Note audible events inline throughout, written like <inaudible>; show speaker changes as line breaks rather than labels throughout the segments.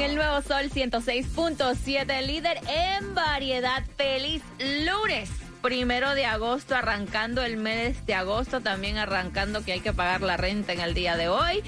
El nuevo Sol 106.7, líder en variedad. Feliz lunes. Primero de agosto, arrancando el mes de agosto, también arrancando que hay que pagar la renta en el día de hoy.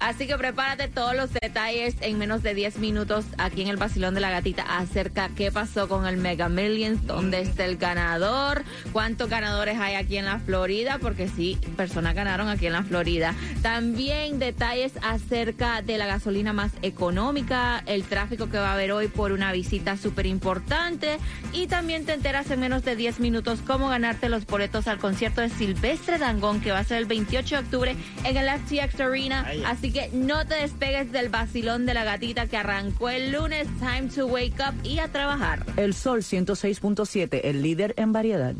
Así que prepárate todos los detalles en menos de 10 minutos aquí en el Basilón de la Gatita acerca qué pasó con el Mega Millions, dónde está el ganador, cuántos ganadores hay aquí en la Florida, porque sí, personas ganaron aquí en la Florida. También detalles acerca de la gasolina más económica, el tráfico que va a haber hoy por una visita súper importante y también te enteras en menos de 10 minutos cómo ganarte los boletos al concierto de Silvestre Dangón que va a ser el 28 de octubre en el FTX Arena. Así que no te despegues del vacilón de la gatita que arrancó el lunes. Time to wake up y a trabajar.
El Sol 106.7, el líder en variedad.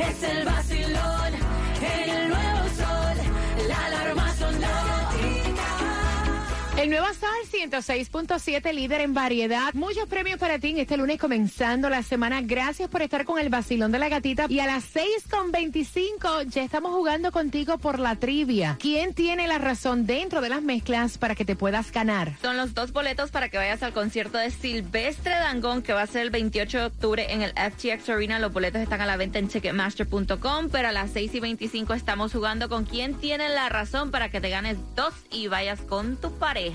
Es el El nuevo Sol
106.7, líder en variedad. Muchos premios para ti en este lunes comenzando la semana. Gracias por estar con el vacilón de la gatita. Y a las 6.25 ya estamos jugando contigo por la trivia. ¿Quién tiene la razón dentro de las mezclas para que te puedas ganar?
Son los dos boletos para que vayas al concierto de Silvestre Dangón, que va a ser el 28 de octubre en el FTX Arena. Los boletos están a la venta en Ticketmaster.com, pero a las 6 y 25 estamos jugando con quién tiene la razón para que te ganes dos y vayas con tu pareja.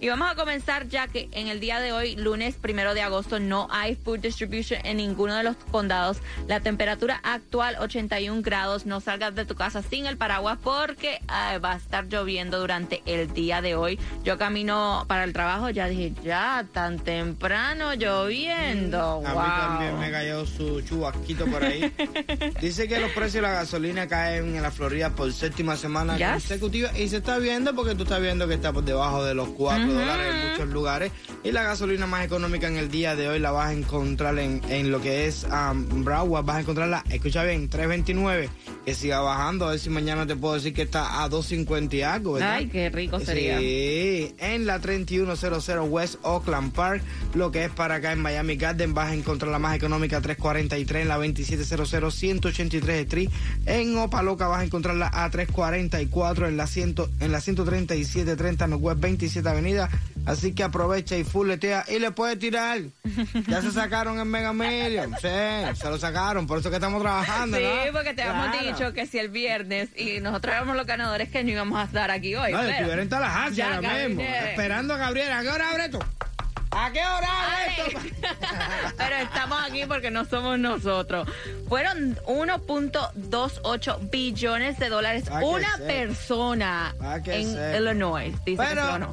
Y vamos a comenzar ya que en el día de hoy, lunes primero de agosto, no hay food distribution en ninguno de los condados. La temperatura actual 81 grados. No salgas de tu casa sin el paraguas porque ah, va a estar lloviendo durante el día de hoy. Yo camino para el trabajo, ya dije, ya tan temprano lloviendo.
A mí
Wow.
también me cayó su chubasquito por ahí. <laughs> Dice que los precios de la gasolina caen en la Florida por séptima semana
Yes.
consecutiva y se está viendo porque tú estás viendo que está por debajo de los 4 dólares en muchos lugares y la gasolina más económica en el día de hoy la vas a encontrar en, en lo que es um, Broward, vas a encontrarla, escucha bien, 3.29, que siga bajando, a ver si mañana te puedo decir que está a 2.50 y algo, ¿verdad?
Ay, qué rico sería.
Sí, en la 3100 West Oakland Park, lo que es para acá en Miami Garden, vas a encontrar la más económica 343 en la 2700 183 Street. En Opaloca vas a encontrarla a 344 en la 100, en la 13730 Northwest 27 Avenida. Así que aprovecha y fulletea y le puedes tirar. Ya se sacaron en Mega Million. Sí, se lo sacaron, por eso que estamos trabajando.
Sí,
¿no?
porque te habíamos
Claro.
dicho que si el viernes y nosotros éramos los ganadores que no íbamos a estar aquí hoy.
No, estuviera en Tallahassee ahora mismo, esperando a Gabriel. ¿A qué hora abre esto? ¿A qué hora esto? <laughs>
Pero estamos aquí porque no somos nosotros. Fueron 1.28 billones de dólares
Ah, que
una persona
Ah, que
en. Illinois. Dice que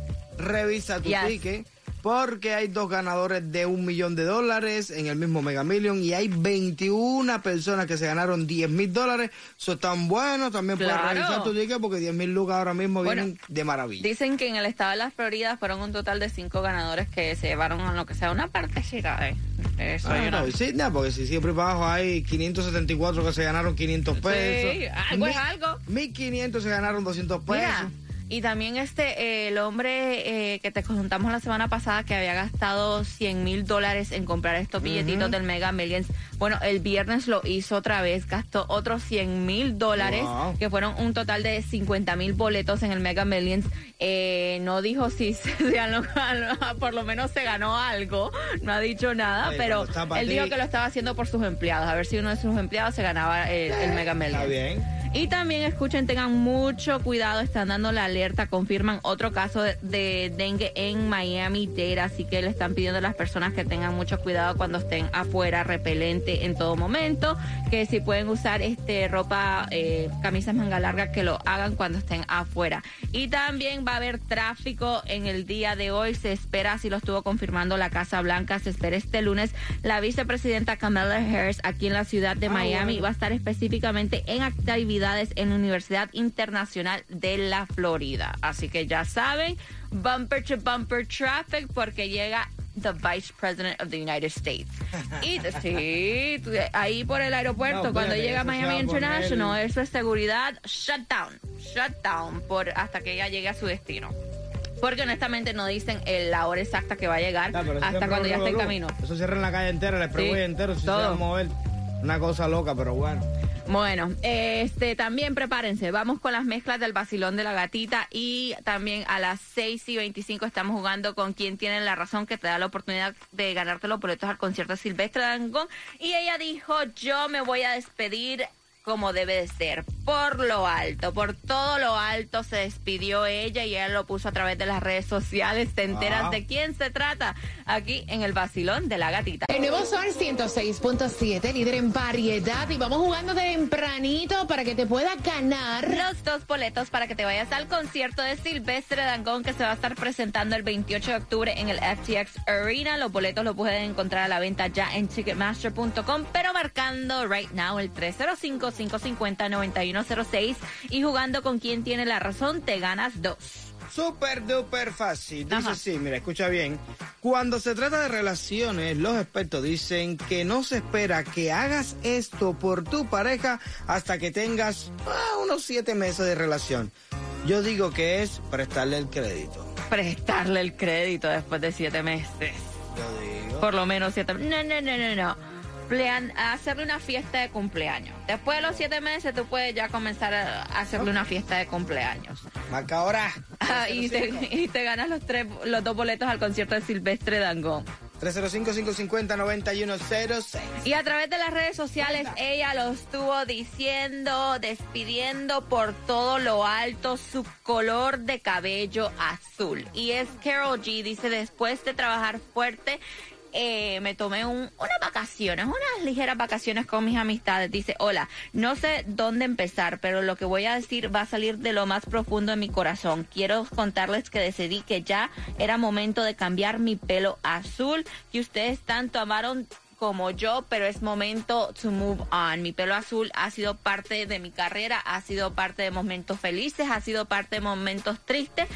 revisa tu
Yes.
ticket porque hay dos ganadores de un millón de dólares en el mismo Mega Million y hay 21 personas que se ganaron 10 mil dólares. Eso tan bueno. También
Claro.
puedes revisar tu ticket porque 10 mil lucas ahora mismo
Bueno,
vienen de maravilla.
Dicen que en el estado de la Florida fueron un total de cinco ganadores que se llevaron a lo que sea una partecita de eso.
Ah, no, sí, no, porque si siempre para abajo hay 574 que se ganaron 500 pesos.
Sí, algo es
Mil-
algo.
1500 se ganaron 200 pesos.
Mira, y también este eh, el hombre eh, que te contamos la semana pasada que había gastado 100 mil dólares en comprar estos billetitos del Mega Millions. Bueno, el viernes lo hizo otra vez, gastó otros 100 mil dólares,
Wow.
que fueron un total de 50 mil boletos en el Mega Millions. Eh, no dijo si <laughs> se ganó, por lo menos se ganó algo, no ha dicho nada,
Ay,
pero él dijo que lo estaba haciendo por sus empleados, a ver si uno de sus empleados se ganaba el, el Mega Millions.
Está bien.
Y también escuchen, tengan mucho cuidado, están dando la alerta, confirman otro caso de, de dengue en Miami-Dade, así que le están pidiendo a las personas que tengan mucho cuidado cuando estén afuera, repelente en todo momento, que si pueden usar este ropa, eh, camisas manga larga, que lo hagan cuando estén afuera. Y también va a haber tráfico en el día de hoy, se espera, así lo estuvo confirmando la Casa Blanca, se espera este lunes la vicepresidenta Kamala Harris aquí en la ciudad de
Ah,
Miami va a estar específicamente en actividad actividades en la Universidad Internacional de la Florida. Así que ya saben, bumper to bumper traffic porque llega the Vice President of the United States. <laughs> Y sí, ahí por el aeropuerto,
No,
cuando llega a
se
Miami International, eso es seguridad, shutdown, shutdown, por, hasta que ella llegue a su destino. Porque honestamente no dicen el- la hora exacta que va a llegar hasta cuando ya esté en camino.
Eso cierra en la calle entera, el expressway
Sí,
entero, si se
todo.
va a mover. Una cosa loca, pero bueno.
Bueno, este también prepárense. Vamos con las mezclas del vacilón de la gatita y también a las 6 y 25 estamos jugando con quien tiene la razón que te da la oportunidad de ganarte los boletos al concierto de Silvestre Dangón. Y ella dijo, yo me voy a despedir como debe de ser, por lo alto, por todo lo alto se despidió ella y ella lo puso a través de las redes sociales. Te enteras
Ah.
de quién se trata aquí en el vacilón de la gatita.
El nuevo Sol 106.7, líder en variedad. Y vamos jugando tempranito para que te puedas ganar.
los dos boletos para que te vayas al concierto de Silvestre Dangón que se va a estar presentando el 28 de octubre en el FTX Arena. Los boletos los pueden encontrar a la venta ya en ticketmaster.com, pero marcando right now el 305-550-9106 y jugando con quien tiene la razón, te ganas dos.
Super duper fácil. Dice
Ajá.
así, mira, escucha bien. Cuando se trata de relaciones, los expertos dicen que no se espera que hagas esto por tu pareja hasta que tengas ah, unos siete meses de relación. Yo digo que es prestarle el crédito.
Prestarle el crédito después de siete meses.
Yo digo.
Por lo menos siete No, no, no, no, no. Hacerle una fiesta de cumpleaños. Después de los siete meses, tú puedes ya comenzar a hacerle una fiesta de cumpleaños.
Marca ahora. <laughs>
Ah, y, te, y te ganas los tres, los dos boletos al concierto de Silvestre Dangón.
305-550-9106.
Y a través de las redes sociales, ella lo estuvo diciendo, despidiendo por todo lo alto su color de cabello azul. Y es Carol G, dice, después de trabajar fuerte, eh, me tomé un, unas vacaciones, unas ligeras vacaciones con mis amistades. Dice, hola, no sé dónde empezar, pero lo que voy a decir va a salir de lo más profundo de mi corazón. Quiero contarles que decidí que ya era momento de cambiar mi pelo azul, que ustedes tanto amaron como yo, pero es momento to move on. Mi pelo azul ha sido parte de mi carrera, ha sido parte de momentos felices, ha sido parte de momentos tristes.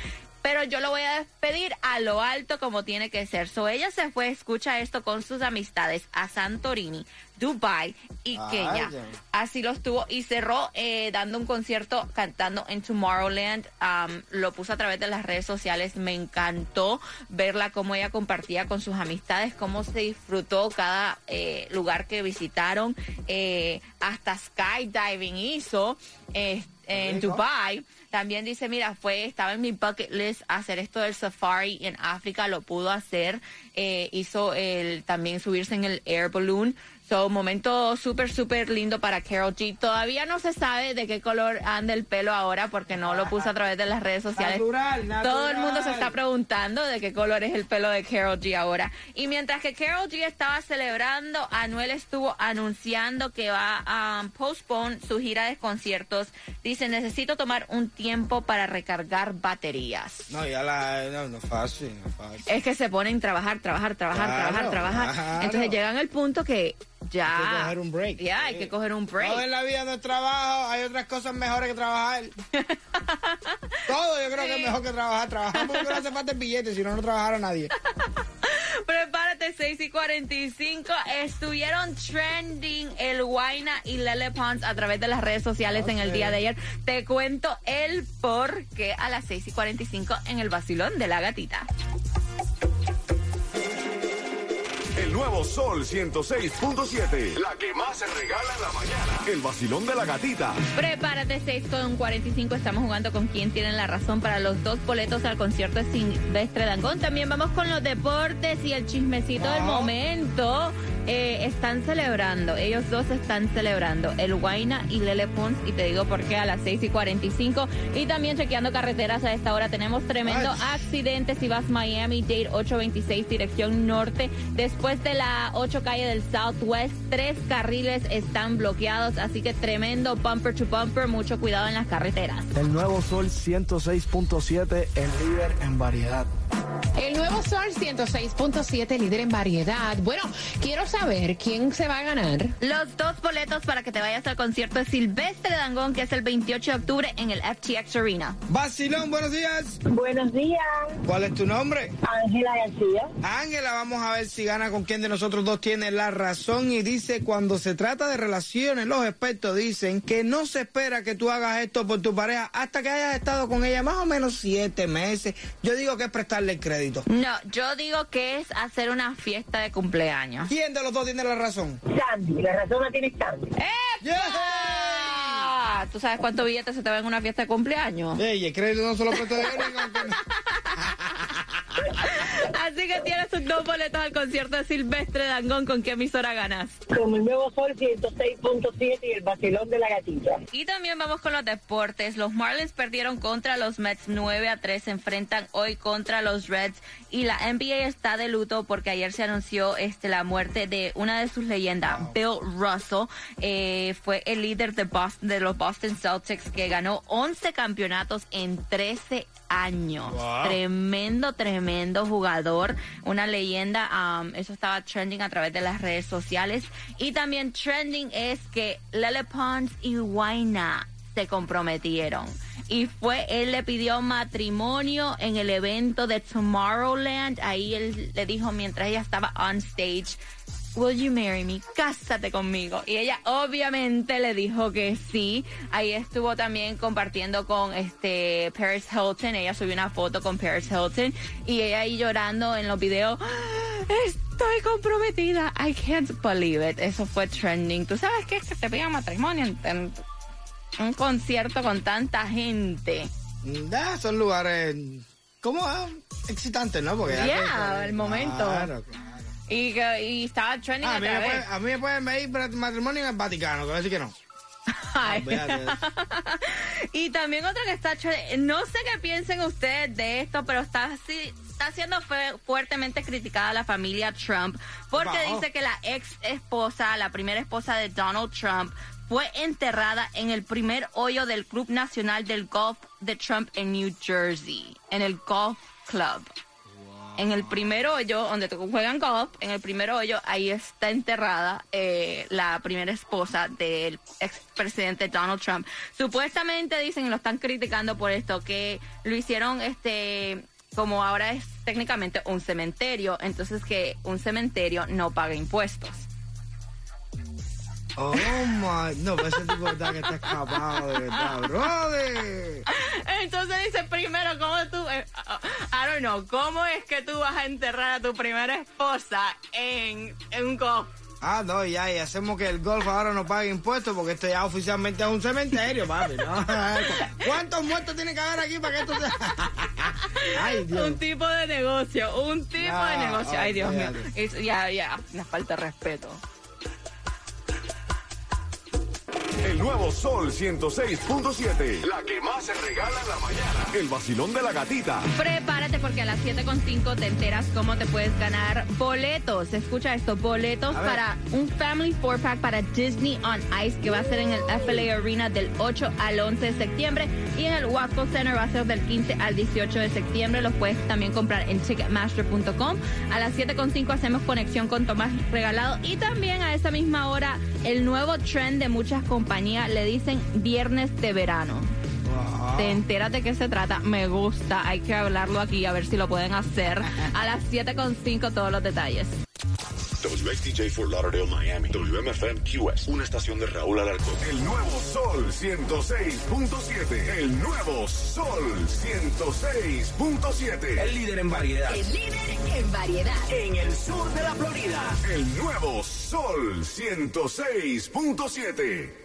Pero yo lo voy a despedir a lo alto como tiene que ser. So ella se fue, escucha esto con sus amistades a Santorini, Dubai y
Ay,
Kenia. Así lo estuvo y cerró eh, dando un concierto cantando en Tomorrowland. Am, lo puso a través de las redes sociales. Me encantó verla cómo ella compartía con sus amistades, cómo se disfrutó cada eh, lugar que visitaron. Eh, hasta skydiving hizo en. Dubai. También dice, mira, fue, estaba en mi bucket list hacer esto del safari en África, lo pudo hacer. Eh, hizo el, también subirse en el air balloon. So, momento súper, súper lindo para Carol G. Todavía no se sabe de qué color anda el pelo ahora porque no lo puso a través de las redes sociales.
Natural, natural.
Todo el mundo se está preguntando de qué color es el pelo de Carol G ahora. Y mientras que Carol G estaba celebrando, Anuel estuvo anunciando que va a um, postpone su gira de conciertos. Dice, necesito tomar un tiempo para recargar baterías.
No, ya la. No, no es fácil, no es fácil.
Es que se ponen a trabajar, trabajar, trabajar,
Claro,
trabajar, trabajar.
claro.
Entonces llegan al punto que ya...
Hay que coger un break.
Ya, hay que coger un break.
Todo en la vida no es trabajo, hay otras cosas mejores que trabajar. <laughs> Todo yo creo que es mejor que trabajar. Trabajar porque no hace falta el billete, si no, no trabajara nadie. <laughs>
Prepárate, 6 y 45. Estuvieron trending el Guaina y Lele Pons a través de las redes sociales en el día de ayer. Te cuento el por qué a las 6 y 45 en el vacilón de la gatita.
Nuevo Sol 106.7. La que más se regala en la mañana. El vacilón de la gatita.
Prepárate, 6 con 45. Estamos jugando con quien tiene la razón para los dos boletos al concierto de Silvestre Dangón. También vamos con los deportes y el chismecito del momento. Eh, están celebrando, ellos dos están celebrando, el Guaina y Lele Pons. Y te digo por qué a las 6 y 45. Y también chequeando carreteras a esta hora. Tenemos tremendo
Ay.
accidente si vas Miami Dade 826 dirección norte. Después de la 8 calle del Southwest, tres carriles están bloqueados, así que tremendo bumper to bumper, mucho cuidado en las carreteras.
El nuevo Sol 106.7, el líder en variedad.
El nuevo Sol 106.7, líder en variedad. Bueno, quiero saber quién se va a ganar.
Los dos boletos para que te vayas al concierto de Silvestre Dangón, que es el 28 de octubre en el FTX Arena.
Basilón, buenos días.
Buenos días,
¿Cuál es tu nombre?
Ángela García.
Ángela, vamos a ver si gana con quién de nosotros dos tiene la razón y dice cuando se trata de relaciones, los expertos dicen que no se espera que tú hagas esto por tu pareja hasta que hayas estado con ella más o menos siete meses. Yo digo que es prestarle el crédito.
No, yo digo que es hacer una fiesta de cumpleaños.
¿Quién de los dos tiene la razón?
Sandy, la razón la tiene Sandy.
Ah, ¿Tú sabes cuántos billetes se te ven en una fiesta de cumpleaños?
Ey, el crédito no se lo presta de
Así que tienes tus dos boletos al concierto de Silvestre Dangón. ¿Con qué emisora ganas?
Como el nuevo Sol 106.7 y el vacilón de la gatita.
Y también vamos con los deportes. Los Marlins perdieron contra los Mets 9 a 3. Se enfrentan hoy contra los Reds. Y la NBA está de luto porque ayer se anunció este, la muerte de una de sus leyendas, Bill Russell. Eh, fue el líder de, Boston, de los Boston Celtics que ganó 11 campeonatos en 13 años. Tremendo, tremendo jugador. Una leyenda. um, eso estaba trending a través de las redes sociales. Y también trending es que Lele Pons y Waina se comprometieron. Y fue, él le pidió matrimonio en el evento de Tomorrowland. Ahí él le dijo mientras ella estaba on stage. Will you marry me? Cásate conmigo. Y ella obviamente le dijo que sí. Ahí estuvo también compartiendo con este Paris Hilton. Ella subió una foto con Paris Hilton y ella ahí llorando en los videos. "Ah, Estoy comprometida. I can't believe it. Eso fue trending. ¿Tú sabes qué es que te pidan matrimonio en, en un concierto con tanta gente?
Ya, son lugares como ah, excitantes, ¿no? Porque ya
Yeah, el momento.
Claro, claro.
Y, que- y estaba trending
Ah,
a
a, mí me
través.
pueden, a mí me pueden pedir para matrimonio en el Vaticano, que voy a decir que no. <laughs>
Ay.
De eso. <laughs>
y también otra que está no sé qué piensen ustedes de esto, pero está así, está siendo fue- fuertemente criticada la familia Trump porque
Wow.
dice que la ex esposa, la primera esposa de Donald Trump, fue enterrada en el primer hoyo del Club Nacional del Golf de Trump en New Jersey, en el Golf Club. En el primer hoyo, donde juegan golf, en el primer hoyo, ahí está enterrada eh, la primera esposa del expresidente Donald Trump. Supuestamente dicen, y lo están criticando por esto, que lo hicieron este como ahora es técnicamente un cementerio, entonces que un cementerio no paga impuestos.
Oh my. No, ese tipo está que está escapado de verdad, brother.
Entonces dice primero, ¿cómo tú, eh, I don't know, cómo es que tú vas a enterrar a tu primera esposa en, en un golf?
Ah, no, ya, y hacemos que el golf ahora no pague impuestos porque esto ya oficialmente es un cementerio, papi. ¿no? <laughs> ¿Cuántos muertos tiene que haber aquí para que esto sea? <laughs> Ay, Dios.
Un tipo de negocio, un tipo
Ah,
de negocio. Ay, Dios mío. ya, ya, una falta de respeto.
El nuevo Sol 106.7. La que más se regala en la mañana. El vacilón de la gatita.
Prepárate porque a las 7.5 te enteras cómo te puedes ganar boletos. Escucha esto, boletos para un Family Four Pack para Disney on Ice que va a ser en el FLA Arena del 8 al 11 de septiembre y en el Waco Center va a ser del 15 al 18 de septiembre. Los puedes también comprar en Ticketmaster.com. A las 7.5 hacemos conexión con Tomás Regalado y también a esa misma hora el nuevo trend de muchas compañías le dicen viernes de verano. Te enteras de qué se trata. Me gusta. Hay que hablarlo aquí a ver si lo pueden hacer. A las 7.5 todos los detalles.
WXTJ Fort Lauderdale, Miami. WMFM QS. Una estación de Raúl Alarcón.
El nuevo Sol 106.7. El nuevo Sol 106.7.
El líder en variedad.
El líder en variedad.
En el sur de la Florida.
El nuevo Sol 106.7.